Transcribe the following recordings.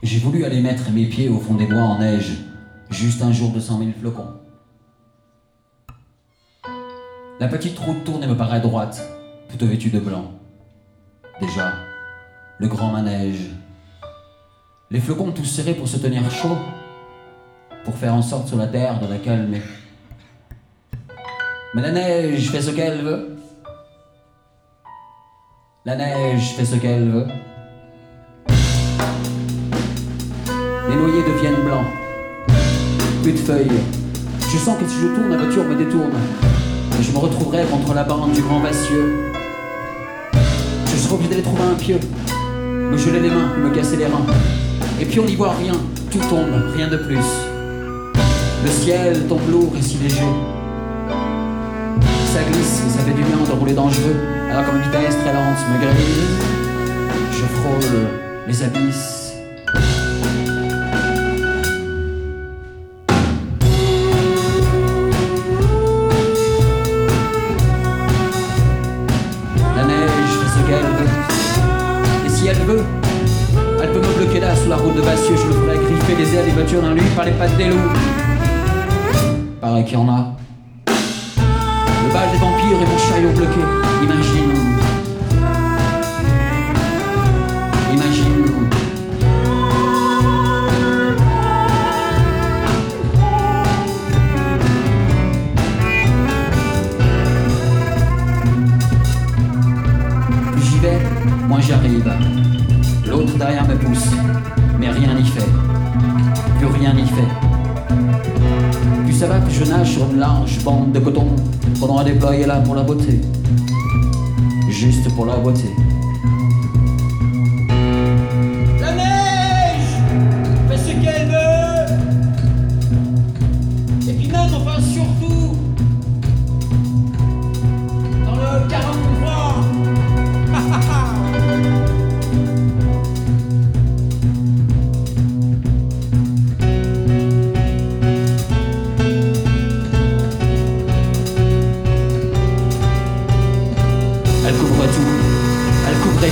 J'ai voulu aller mettre mes pieds au fond des bois en neige, juste un jour de cent mille flocons. La petite route tourne me paraît droite, toute vêtue de blanc. Déjà, le grand manège. Les flocons tous serrés pour se tenir chaud, pour faire en sorte sur la terre de la calmer. Mais la neige fait ce qu'elle veut. La neige fait ce qu'elle veut. Noyers deviennent blancs. Plus de feuilles. Je sens que si je tourne, la voiture me détourne. Et je me retrouverai contre la bande du grand vacieux. Je serai obligé d'aller trouver un pieu. Me geler les mains, me casser les reins. Et puis on n'y voit rien. Tout tombe, rien de plus. Le ciel tombe lourd et si léger. Ça glisse et ça fait du bien de rouler dangereux. Alors comme vitesse très lente me grise, je frôle les abysses. La route de Vassieux. Je le ferai griffer les ailes des voitures d'un lui par les pattes des loups. Pareil qu'il y en a. Le bal des vampires et mon chariot bloqué. Imagine. Ça va, plus je nage sur une large bande de coton qu'on a déployé là pour la beauté. Juste pour la beauté.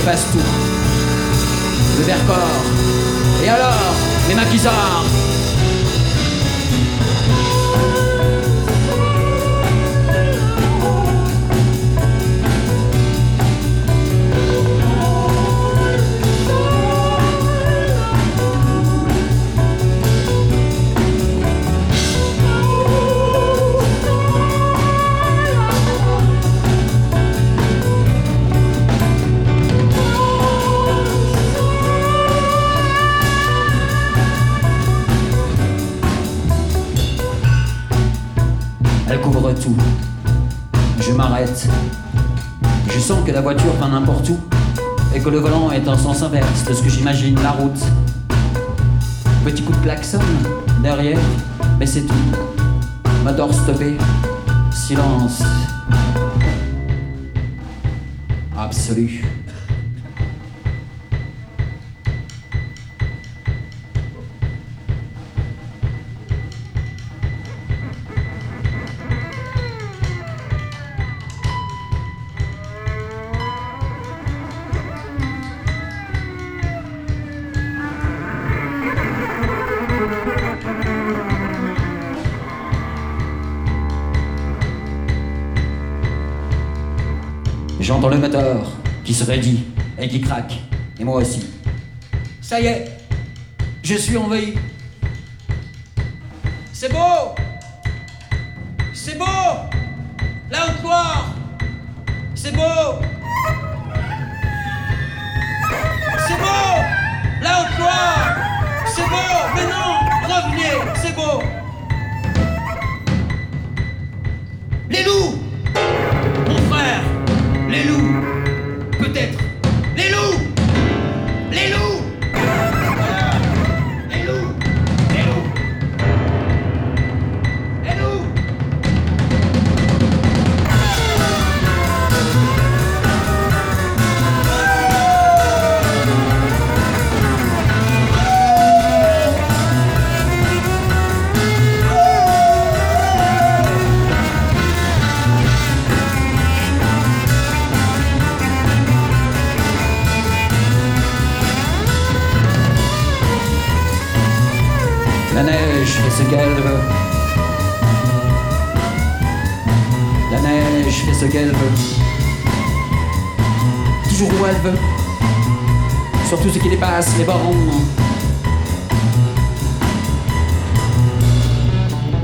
Efface tout. Le Vercors. Et alors, les maquisards Elle couvre tout. Je m'arrête. Je sens que la voiture va n'importe où et que le volant est en sens inverse de ce que j'imagine la route. Petit coup de klaxon derrière, mais c'est tout. Moteur stoppé. Silence. Absolu. J'entends le moteur qui se raidit et qui craque. Et moi aussi. Ça y est, je suis envahi. C'est beau! C'est beau! La haute Loire C'est beau! C'est beau! La haute Loire C'est beau! Mais non! Revenez! C'est beau! Les loups neige fait ce qu'elle veut. La neige fait ce qu'elle veut. Toujours où elle veut. Surtout ce qui dépasse les bornes.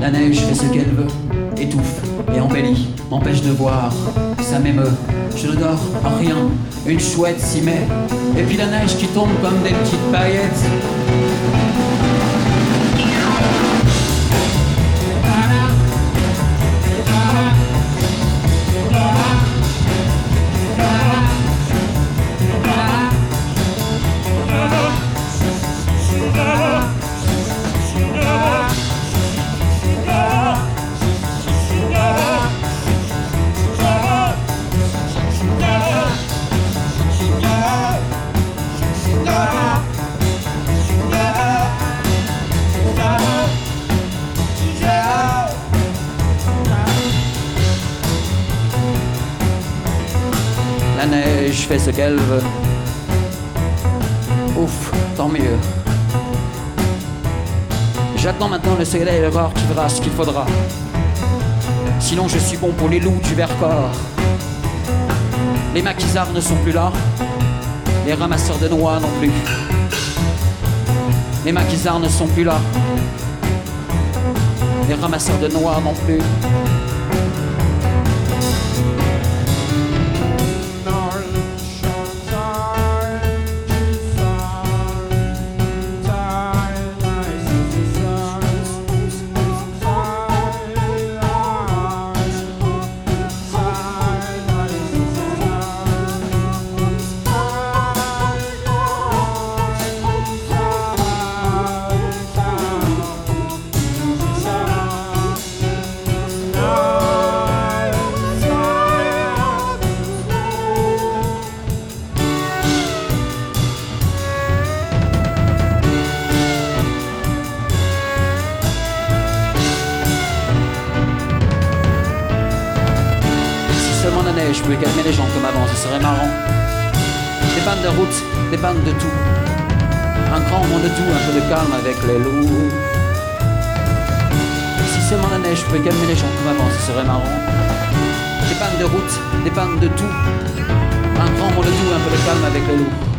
La neige fait ce qu'elle veut, étouffe et embellit, m'empêche de voir, ça m'émeut. Je ne dors en rien, une chouette s'y met, et puis la neige qui tombe comme des petites paillettes. La neige fait ce qu'elle veut. Ouf, tant mieux. J'attends maintenant le soleil l'aurore qui verra ce qu'il faudra. Sinon je suis bon pour les loups du Vercors. Les maquisards ne sont plus là. Les ramasseurs de noix non plus. Les maquisards ne sont plus là. Les ramasseurs de noix non plus. Pouvait calmer les gens comme avant, ce serait marrant. Des pannes de route, des pannes de tout. Un grand monde de tout, un peu de calme avec les loups. Si seulement la neige pouvait calmer les gens comme avant, ce serait marrant. Des pannes de route, des pannes de tout. Un grand monde de tout, un peu de calme avec les loups.